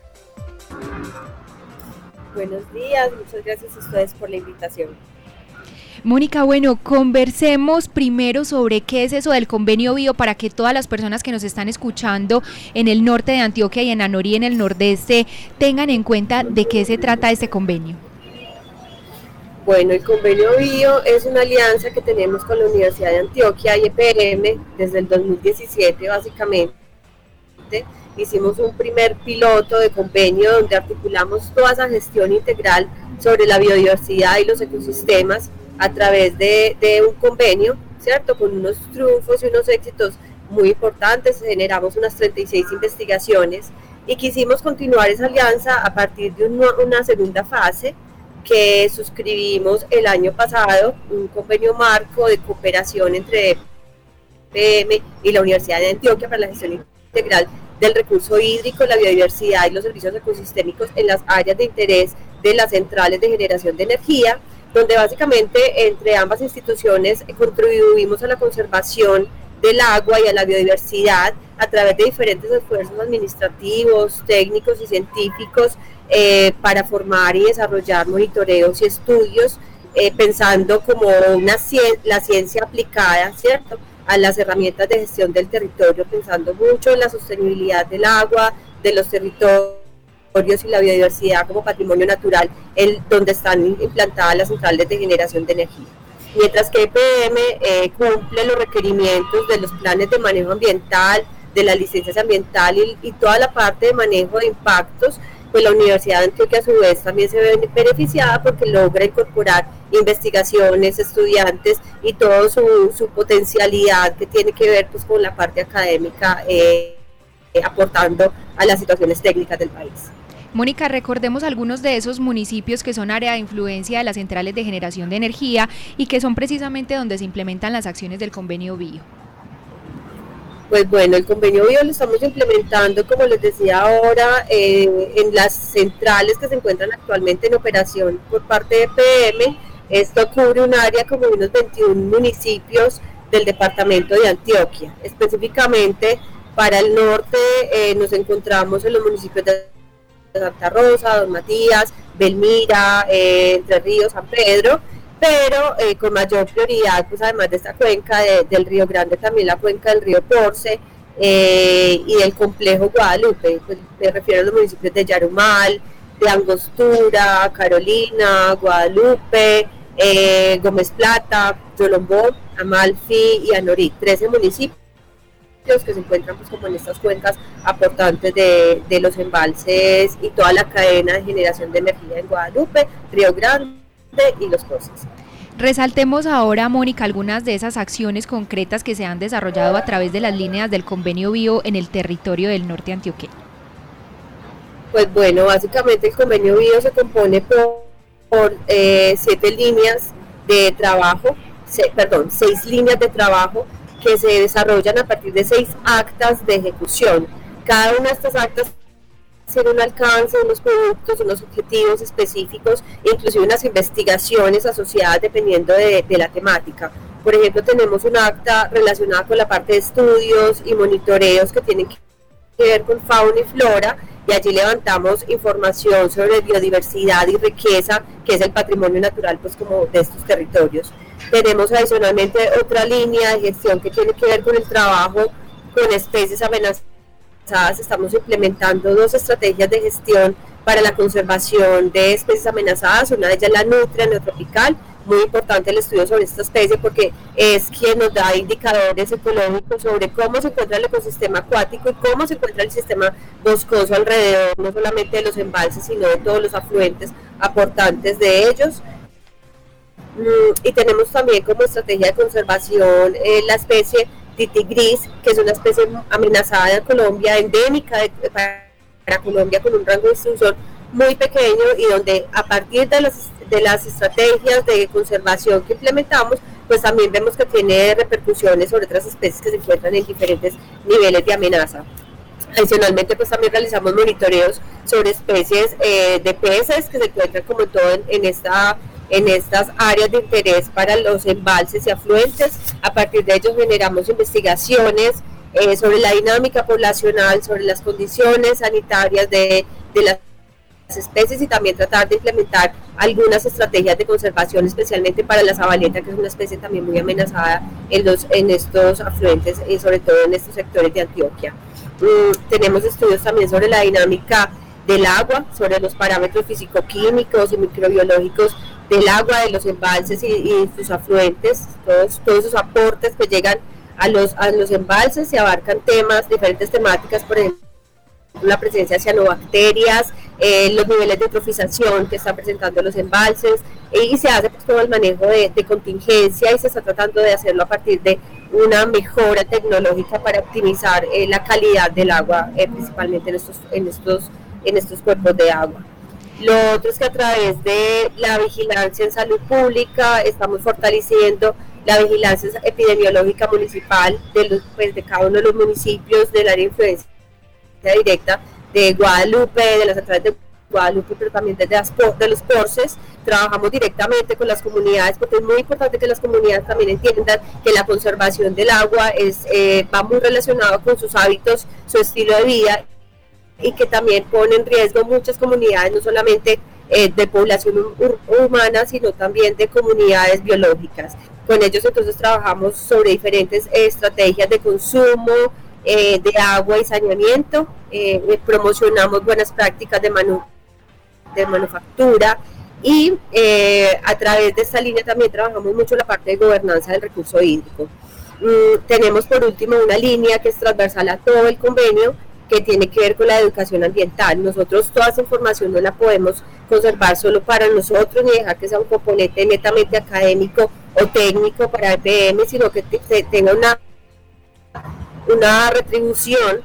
Buenos días, muchas gracias a ustedes por la invitación. Mónica, bueno, conversemos primero sobre qué es eso del convenio bio para que todas las personas que nos están escuchando en el norte de Antioquia y en Anorí en el nordeste tengan en cuenta de qué se trata este convenio. Bueno, el convenio bio es una alianza que tenemos con la Universidad de Antioquia y EPM desde el 2017 básicamente. Hicimos un primer piloto de convenio donde articulamos toda esa gestión integral sobre la biodiversidad y los ecosistemas a través de, un convenio, ¿cierto? Con unos triunfos y unos éxitos muy importantes, generamos unas 36 investigaciones y quisimos continuar esa alianza a partir de una segunda fase que suscribimos el año pasado, un convenio marco de cooperación entre PM y la Universidad de Antioquia para la gestión integral del recurso hídrico, la biodiversidad y los servicios ecosistémicos en las áreas de interés de las centrales de generación de energía donde básicamente entre ambas instituciones contribuimos a la conservación del agua y a la biodiversidad a través de diferentes esfuerzos administrativos, técnicos y científicos eh, para formar y desarrollar monitoreos y estudios, eh, pensando como una la ciencia aplicada, ¿cierto? a las herramientas de gestión del territorio, pensando mucho en la sostenibilidad del agua, de los territorios y la biodiversidad como patrimonio natural, el, donde están implantadas las centrales de generación de energía. Mientras que EPM eh, cumple los requerimientos de los planes de manejo ambiental, de las licencias ambientales y, toda la parte de manejo de impactos, pues la Universidad de Antioquia a su vez también se ve beneficiada porque logra incorporar investigaciones, estudiantes y toda su, su, potencialidad que tiene que ver pues, con la parte académica, eh, aportando a las situaciones técnicas del país. Mónica, recordemos algunos de esos municipios que son área de influencia de las centrales de generación de energía y que son precisamente donde se implementan las acciones del convenio BIO. Pues bueno, el convenio BIO lo estamos implementando, como les decía ahora, eh, en las centrales que se encuentran actualmente en operación por parte de PM. Esto cubre un área como unos 21 municipios del departamento de Antioquia. Específicamente para el norte eh, nos encontramos en los municipios de Santa Rosa, Don Matías, Belmira, eh, Entre Ríos, San Pedro, pero eh, con mayor prioridad, pues además de esta cuenca del Río Grande, también la cuenca del Río Porce eh, y del complejo Guadalupe, pues me refiero a los municipios de Yarumal, de Angostura, Carolina, Guadalupe, Gómez Plata, Yolombó, Amalfi y Anorí, 13 municipios que se encuentran pues como en estas cuencas aportantes de, de los embalses y toda la cadena de generación de energía en Guadalupe, Río Grande y los procesos. Resaltemos ahora, Mónica, algunas de esas acciones concretas que se han desarrollado a través de las líneas del convenio BIO en el territorio del norte antioqueño. Pues bueno, básicamente el convenio BIO se compone por, por eh, siete líneas de trabajo, perdón, seis líneas de trabajo que se desarrollan a partir de seis actas de ejecución. Cada una de estas actas tiene un alcance, unos productos, unos objetivos específicos, inclusive unas investigaciones asociadas dependiendo de, de, la temática. Por ejemplo, tenemos un acta relacionada con la parte de estudios y monitoreos que tienen que ver con fauna y flora y allí levantamos información sobre biodiversidad y riqueza, que es el patrimonio natural pues como de estos territorios. Tenemos adicionalmente otra línea de gestión que tiene que ver con el trabajo con especies amenazadas. Estamos implementando dos estrategias de gestión para la conservación de especies amenazadas. Una de ellas la nutria neotropical. Muy importante el estudio sobre esta especie porque es quien nos da indicadores ecológicos sobre cómo se encuentra el ecosistema acuático y cómo se encuentra el sistema boscoso alrededor, no solamente de los embalses, sino de todos los afluentes aportantes de ellos. Mm, y tenemos también como estrategia de conservación eh, la especie Titi gris, que es una especie amenazada de Colombia, endémica para Colombia con un rango de extinción muy pequeño y donde a partir de las, de las estrategias de conservación que implementamos, pues también vemos que tiene repercusiones sobre otras especies que se encuentran en diferentes niveles de amenaza. Adicionalmente, pues también realizamos monitoreos sobre especies eh, de peces que se encuentran como todo en esta en estas áreas de interés para los embalses y afluentes. A partir de ello generamos investigaciones eh, sobre la dinámica poblacional, sobre las condiciones sanitarias de, de las especies y también tratar de implementar algunas estrategias de conservación, especialmente para la sabaleta, que es una especie también muy amenazada en, los, en estos afluentes y sobre todo en estos sectores de Antioquia. Mm, tenemos estudios también sobre la dinámica del agua, sobre los parámetros físico-químicos y microbiológicos del agua, de los embalses y, sus afluentes, todos, todos esos aportes que llegan a los, a los embalses y abarcan temas, diferentes temáticas, por ejemplo, la presencia de cianobacterias, eh, los niveles de eutrofización que están presentando los embalses, eh, y se hace pues, todo el manejo de, contingencia y se está tratando de hacerlo a partir de una mejora tecnológica para optimizar eh, la calidad del agua, principalmente en estos, en, estos, en estos cuerpos de agua. Lo otro es que a través de la vigilancia en salud pública estamos fortaleciendo la vigilancia epidemiológica municipal de, los, pues, de cada uno de los municipios del área de influencia directa de Guadalupe, de las centrales de Guadalupe, pero también desde de los porces. Trabajamos directamente con las comunidades porque es muy importante que las comunidades también entiendan que la conservación del agua es, eh, va muy relacionado con sus hábitos, su estilo de vida y que también pone en riesgo muchas comunidades, no solamente eh, de población humana, sino también de comunidades biológicas. Con ellos entonces trabajamos sobre diferentes estrategias de consumo, eh, de agua y saneamiento, eh, promocionamos buenas prácticas de, de manufactura y a través de esta línea también trabajamos mucho la parte de gobernanza del recurso hídrico. Mm, tenemos por último una línea que es transversal a todo el convenio que tiene que ver con la educación ambiental. Nosotros toda esa información no la podemos conservar solo para nosotros ni dejar que sea un componente netamente académico o técnico para EPM, sino que tenga una, una retribución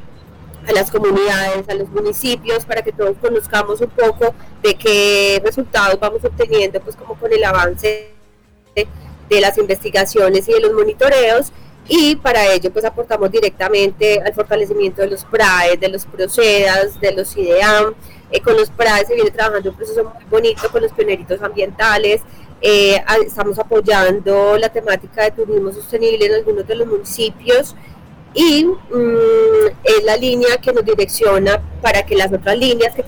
a las comunidades, a los municipios, para que todos conozcamos un poco de qué resultados vamos obteniendo, pues como con el avance de, de las investigaciones y de los monitoreos y para ello pues aportamos directamente al fortalecimiento de los PRAE, de los PROCEDAS, de los IDEAM. Eh, con los PRAE se viene trabajando un proceso muy bonito con los pioneritos ambientales. Eh, estamos apoyando la temática de turismo sostenible en algunos de los municipios y mm, es la línea que nos direcciona para que las otras líneas que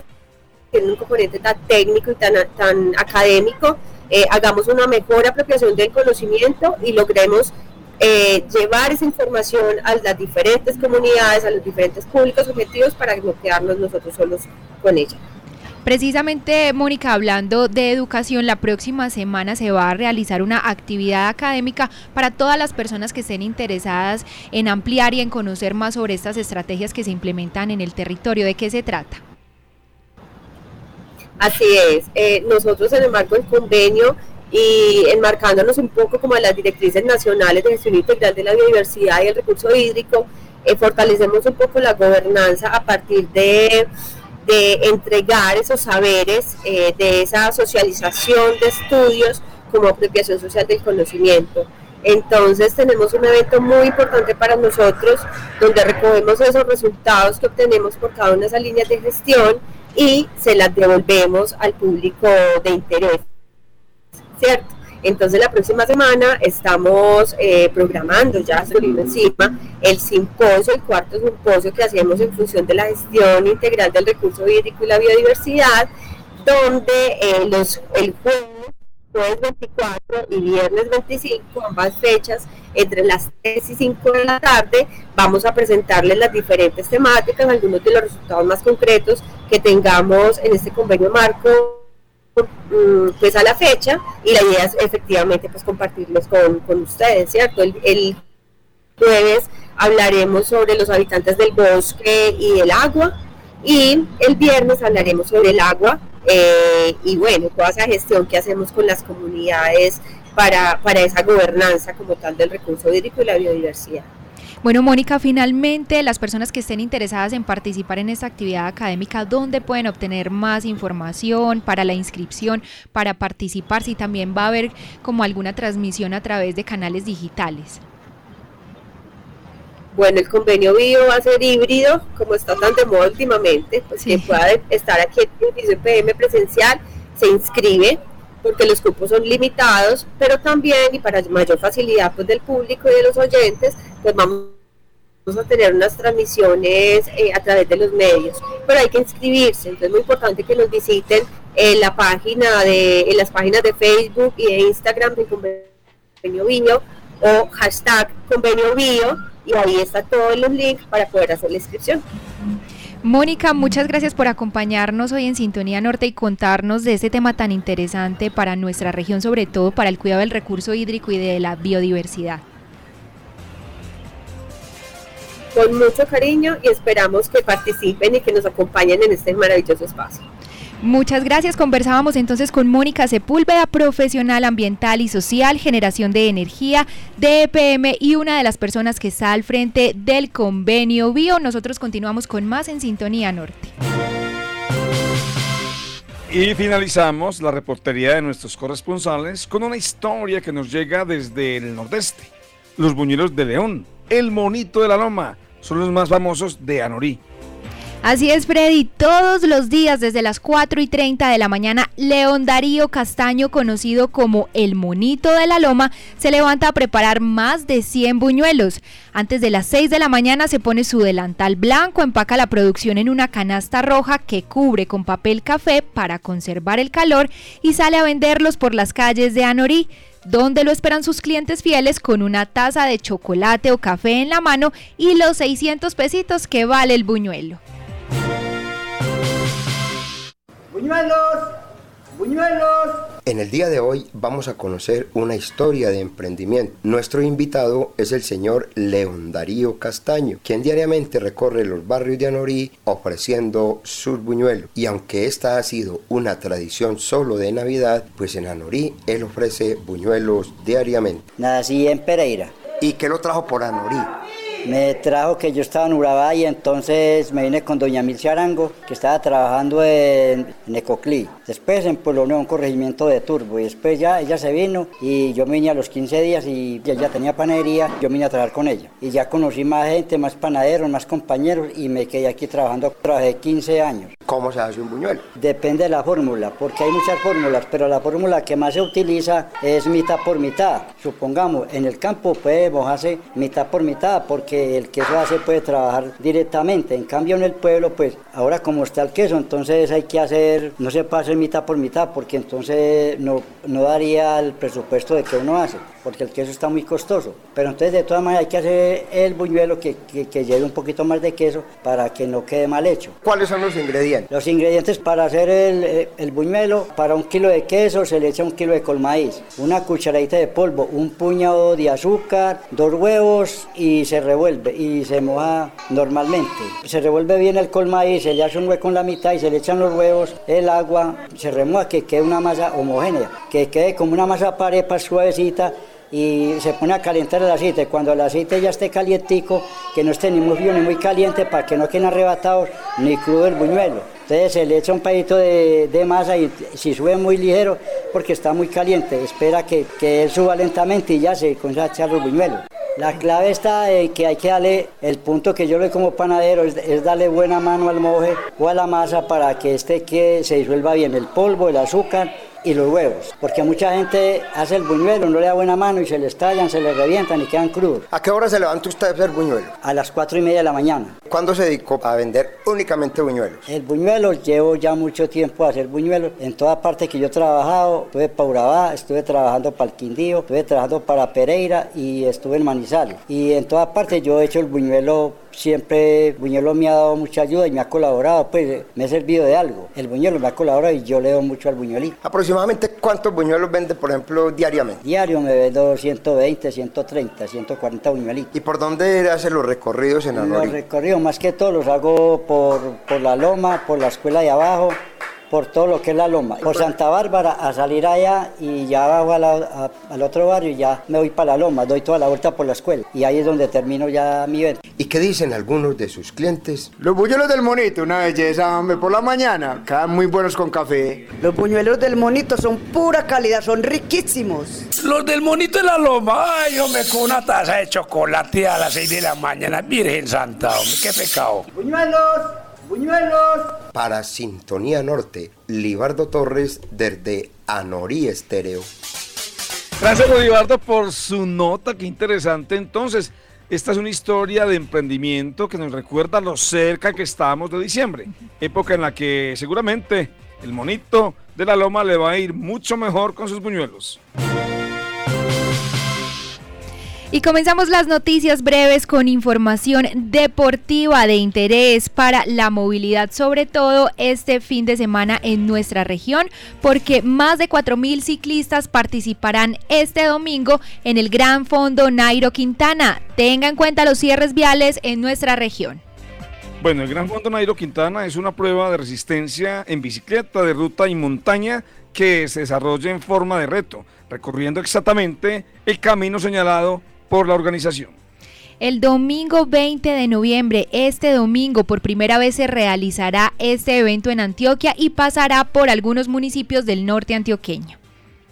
tienen un componente tan técnico y tan, tan académico, eh, hagamos una mejor apropiación del conocimiento y logremos eh, llevar esa información a las diferentes comunidades, a los diferentes públicos objetivos para no quedarnos nosotros solos con ella. Precisamente, Mónica, hablando de educación, la próxima semana se va a realizar una actividad académica para todas las personas que estén interesadas en ampliar y en conocer más sobre estas estrategias que se implementan en el territorio. ¿De qué se trata? Así es. Eh, nosotros en el marco del convenio y enmarcándonos un poco como en las directrices nacionales de gestión integral de la biodiversidad y el recurso hídrico, eh, fortalecemos un poco la gobernanza a partir de, de entregar esos saberes, eh, de esa socialización de estudios como apropiación social del conocimiento. Entonces tenemos un evento muy importante para nosotros donde recogemos esos resultados que obtenemos por cada una de esas líneas de gestión y se las devolvemos al público de interés. ¿Cierto? Entonces la próxima semana estamos eh, programando ya subiendo encima el simposio, el cuarto simposio que hacemos en función de la gestión integral del recurso hídrico y la biodiversidad, donde eh, los, el jueves, 24 y viernes 25, ambas fechas, entre las 3 y 5 de la tarde, vamos a presentarles las diferentes temáticas, algunos de los resultados más concretos que tengamos en este convenio marco pues a la fecha y la idea es efectivamente pues compartirlos con, con ustedes, ¿cierto? El, jueves hablaremos sobre los habitantes del bosque y el agua y el viernes hablaremos sobre el agua eh, y bueno, toda esa gestión que hacemos con las comunidades para, para esa gobernanza como tal del recurso hídrico y la biodiversidad. Bueno, Mónica, finalmente las personas que estén interesadas en participar en esta actividad académica, ¿dónde pueden obtener más información para la inscripción, para participar? Si también va a haber como alguna transmisión a través de canales digitales. Bueno, el convenio bio va a ser híbrido, como está tan de moda últimamente, pues quien pueda estar aquí en el PM presencial se inscribe porque los cupos son limitados, pero también y para mayor facilidad pues del público y de los oyentes, pues vamos a tener unas transmisiones eh, a través de los medios, pero hay que inscribirse, entonces es muy importante que nos visiten en la página de, en las páginas de Facebook y de Instagram de Convenio Bio o hashtag Convenio Bio y ahí está todos los links para poder hacer la inscripción. Mónica, muchas gracias por acompañarnos hoy en Sintonía Norte y contarnos de este tema tan interesante para nuestra región, sobre todo para el cuidado del recurso hídrico y de la biodiversidad. Con mucho cariño y esperamos que participen y que nos acompañen en este maravilloso espacio. Muchas gracias. Conversábamos entonces con Mónica Sepúlveda, profesional ambiental y social, generación de energía de EPM y una de las personas que está al frente del convenio Bio. Nosotros continuamos con más en Sintonía Norte. Y finalizamos la reportería de nuestros corresponsales con una historia que nos llega desde el nordeste. Los buñuelos de León, el monito de la loma, son los más famosos de Anorí. Así es, Freddy. Todos los días, desde las 4 y 30 de la mañana, León Darío Castaño, conocido como el Monito de la Loma, se levanta a preparar más de 100 buñuelos. Antes de las 6 de la mañana se pone su delantal blanco, empaca la producción en una canasta roja que cubre con papel café para conservar el calor y sale a venderlos por las calles de Anorí. Donde lo esperan sus clientes fieles con una taza de chocolate o café en la mano y los 600 pesitos que vale el buñuelo. ¡Buñuelos! ¡Buñuelos! En el día de hoy vamos a conocer una historia de emprendimiento. Nuestro invitado es el señor León Darío Castaño, quien diariamente recorre los barrios de Anorí ofreciendo sus buñuelos. Y aunque esta ha sido una tradición solo de Navidad, pues en Anorí él ofrece buñuelos diariamente. Nací en Pereira. ¿Y qué lo trajo por Anorí? Me trajo que yo estaba en Urabá y entonces me vine con doña Milcia Arango, que estaba trabajando en, en Ecoclí. Después en Pueblo Nuevo, un corregimiento de Turbo. Y después ya ella se vino y yo vine a los 15 días y ella tenía panadería, yo vine a trabajar con ella. Y ya conocí más gente, más panaderos, más compañeros y me quedé aquí trabajando. Trabajé 15 años. ¿Cómo se hace un buñuelo? Depende de la fórmula, porque hay muchas fórmulas, pero la fórmula que más se utiliza es mitad por mitad. Supongamos, en el campo puede mojarse mitad por mitad, porque el queso hace puede trabajar directamente. En cambio, en el pueblo, pues ahora como está el queso, entonces hay que hacer, no se puede hacer mitad por mitad, porque entonces no, no daría el presupuesto de que uno hace, porque el queso está muy costoso. Pero entonces, de todas maneras, hay que hacer el buñuelo que, que, que lleve un poquito más de queso para que no quede mal hecho. ¿Cuáles son los ingredientes? Los ingredientes para hacer el, el, buñuelo, para un kilo de queso se le echa un kilo de colmaíz, una cucharadita de polvo, un puñado de azúcar, dos huevos y se revuelve y se moja normalmente. Se revuelve bien el colmaíz, se le hace un hueco en la mitad y se le echan los huevos, el agua, se remoja que quede una masa homogénea, que quede como una masa parepa suavecita y se pone a calentar el aceite. Cuando el aceite ya esté calientico, que no esté ni muy frío ni muy caliente para que no queden arrebatados ni crudo el buñuelo. Entonces se le echa un pedito de, masa y si sube muy ligero, porque está muy caliente, espera que, que él suba lentamente y ya se comienza a echar los buñuelos. La clave está en que hay que darle, el punto que yo le como panadero es, es, darle buena mano al moje o a la masa para que este que se disuelva bien el polvo, el azúcar y los huevos, porque mucha gente hace el buñuelo, no le da buena mano y se le estallan, se le revientan y quedan crudos. ¿A qué hora se levanta usted a hacer buñuelo? A las cuatro y media de la mañana. ¿Cuándo se dedicó a vender únicamente buñuelos? El buñuelo, llevo ya mucho tiempo a hacer buñuelos. En toda parte que yo he trabajado, estuve para Urabá, estuve trabajando para el Quindío, estuve trabajando para Pereira y estuve en Manizales. Y en toda parte yo he hecho el buñuelo siempre Buñuelo me ha dado mucha ayuda y me ha colaborado, pues me ha servido de algo. El Buñuelo me ha colaborado y yo le doy mucho al Buñuelito. ¿Aproximadamente cuántos buñuelos vende, por ejemplo, diariamente? Diario me vendo 120, 130, 140 buñuelitos. ¿Y por dónde hace los recorridos en Anorí? Los recorridos, más que todo, los hago por, por la loma, por la escuela de abajo, por todo lo que es la loma, por Santa Bárbara a salir allá y ya bajo a la, a, al otro barrio y ya me voy para la loma, doy toda la vuelta por la escuela y ahí es donde termino ya mi venta. ¿Y qué dicen algunos de sus clientes? Los buñuelos del monito, una belleza, hombre, por la mañana, quedan muy buenos con café. Los buñuelos del monito son pura calidad, son riquísimos. Los del monito de la loma, ay, hombre, con una taza de chocolate a las 6 de la mañana, Virgen Santa, hombre, qué pecado. Buñuelos, buñuelos. Para Sintonía Norte, Libardo Torres desde Anorí Estéreo. Gracias, Libardo, por su nota, qué interesante. Entonces, esta es una historia de emprendimiento que nos recuerda lo cerca que estábamos de diciembre, época en la que seguramente el monito de la loma le va a ir mucho mejor con sus buñuelos. Y comenzamos las noticias breves con información deportiva de interés para la movilidad, sobre todo este fin de semana en nuestra región, porque más de 4.000 ciclistas participarán este domingo en el Gran Fondo Nairo Quintana. Tenga en cuenta los cierres viales en nuestra región. Bueno, el Gran Fondo Nairo Quintana es una prueba de resistencia en bicicleta, de ruta y montaña que se desarrolla en forma de reto, recorriendo exactamente el camino señalado por la organización. El domingo 20 de noviembre, este domingo, por primera vez se realizará este evento en Antioquia y pasará por algunos municipios del norte antioqueño.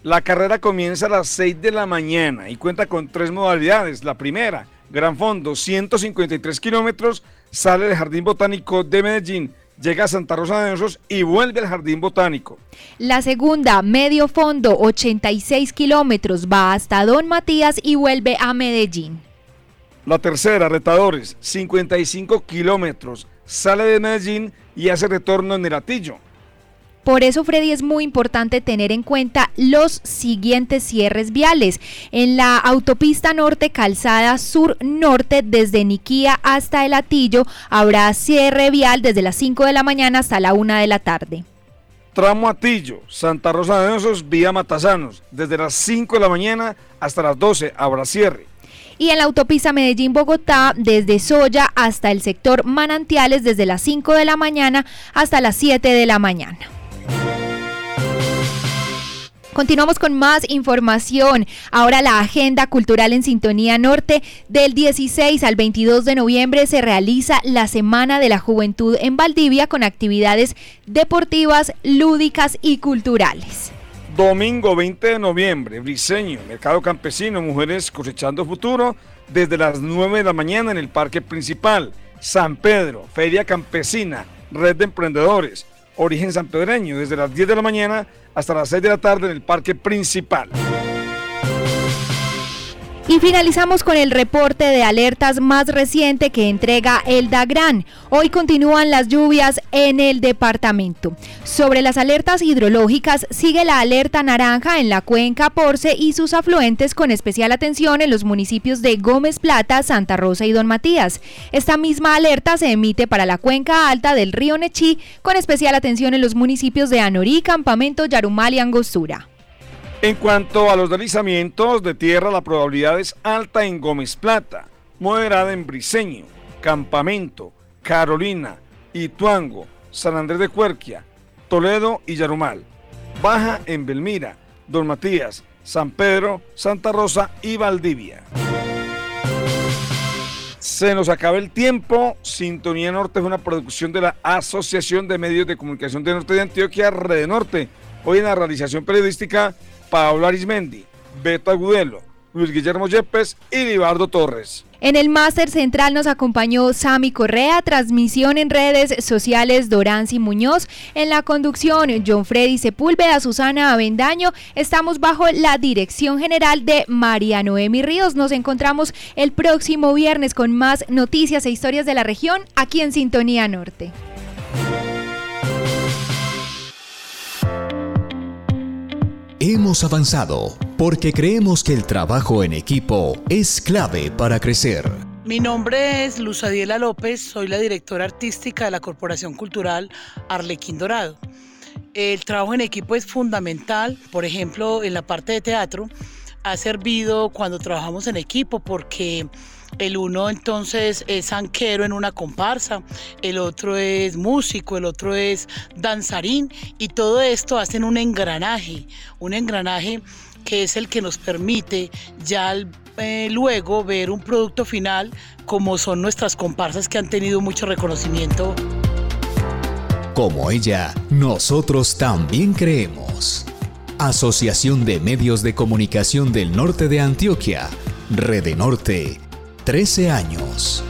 La carrera comienza a las 6 de la mañana y cuenta con tres modalidades. La primera, Gran Fondo, 153 kilómetros, sale del Jardín Botánico de Medellín, llega a Santa Rosa de Osos y vuelve al Jardín Botánico. La segunda, medio fondo, 86 kilómetros, va hasta Don Matías y vuelve a Medellín. La tercera, retadores, 55 kilómetros, sale de Medellín y hace retorno en el Atillo. Por eso, Freddy, es muy importante tener en cuenta los siguientes cierres viales. En la autopista norte calzada sur-norte desde Niquía hasta El Atillo habrá cierre vial desde las 5 de la mañana hasta la 1 de la tarde. Tramo Atillo, Santa Rosa de Osos, vía Matasanos, desde las 5 de la mañana hasta las 12 habrá cierre. Y en la autopista Medellín-Bogotá, desde Soya hasta el sector Manantiales, desde las 5 de la mañana hasta las 7 de la mañana. Continuamos con más información. Ahora la agenda cultural en Sintonía Norte del 16 al 22 de noviembre se realiza la Semana de la Juventud en Valdivia con actividades deportivas, lúdicas y culturales. Domingo 20 de noviembre, Briseño, Mercado Campesino, Mujeres Cosechando Futuro, desde las 9 de la mañana en el Parque Principal. San Pedro, Feria Campesina, Red de Emprendedores, Origen Sanpedreño, desde las 10 de la mañana hasta las 6 de la tarde en el Parque Principal. Y finalizamos con el reporte de alertas más reciente que entrega el DAGRAN. Hoy continúan las lluvias en el departamento. Sobre las alertas hidrológicas sigue la alerta naranja en la cuenca Porce y sus afluentes con especial atención en los municipios de Gómez Plata, Santa Rosa y Don Matías. Esta misma alerta se emite para la cuenca alta del río Nechí con especial atención en los municipios de Anorí, Campamento, Yarumal y Angostura. En cuanto a los deslizamientos de tierra, la probabilidad es alta en Gómez Plata, moderada en Briseño, Campamento, Carolina, Ituango, San Andrés de Cuerquia, Toledo y Yarumal. Baja en Belmira, Don Matías, San Pedro, Santa Rosa y Valdivia. Se nos acaba el tiempo. Sintonía Norte es una producción de la Asociación de Medios de Comunicación de Norte de Antioquia, Red Norte. Hoy en la realización periodística Pablo Arismendi, Beto Agudelo, Luis Guillermo Yepes y Libardo Torres. En el máster central nos acompañó Sami Correa, transmisión en redes sociales Doranzi Muñoz, en la conducción John Freddy Sepúlveda, Susana Avendaño. Estamos bajo la dirección general de María Noemi Ríos. Nos encontramos el próximo viernes con más noticias e historias de la región aquí en Sintonía Norte. Hemos avanzado porque creemos que el trabajo en equipo es clave para crecer. Mi nombre es Luz Adiela López, soy la directora artística de la Corporación Cultural Arlequín Dorado. El trabajo en equipo es fundamental, por ejemplo, en la parte de teatro, ha servido cuando trabajamos en equipo porque el uno entonces es anquero en una comparsa, el otro es músico, el otro es danzarín y todo esto hacen un engranaje, un engranaje que es el que nos permite ya eh, luego ver un producto final como son nuestras comparsas que han tenido mucho reconocimiento. Como ella, nosotros también creemos. Asociación de Medios de Comunicación del Norte de Antioquia, Rede Norte 13 años.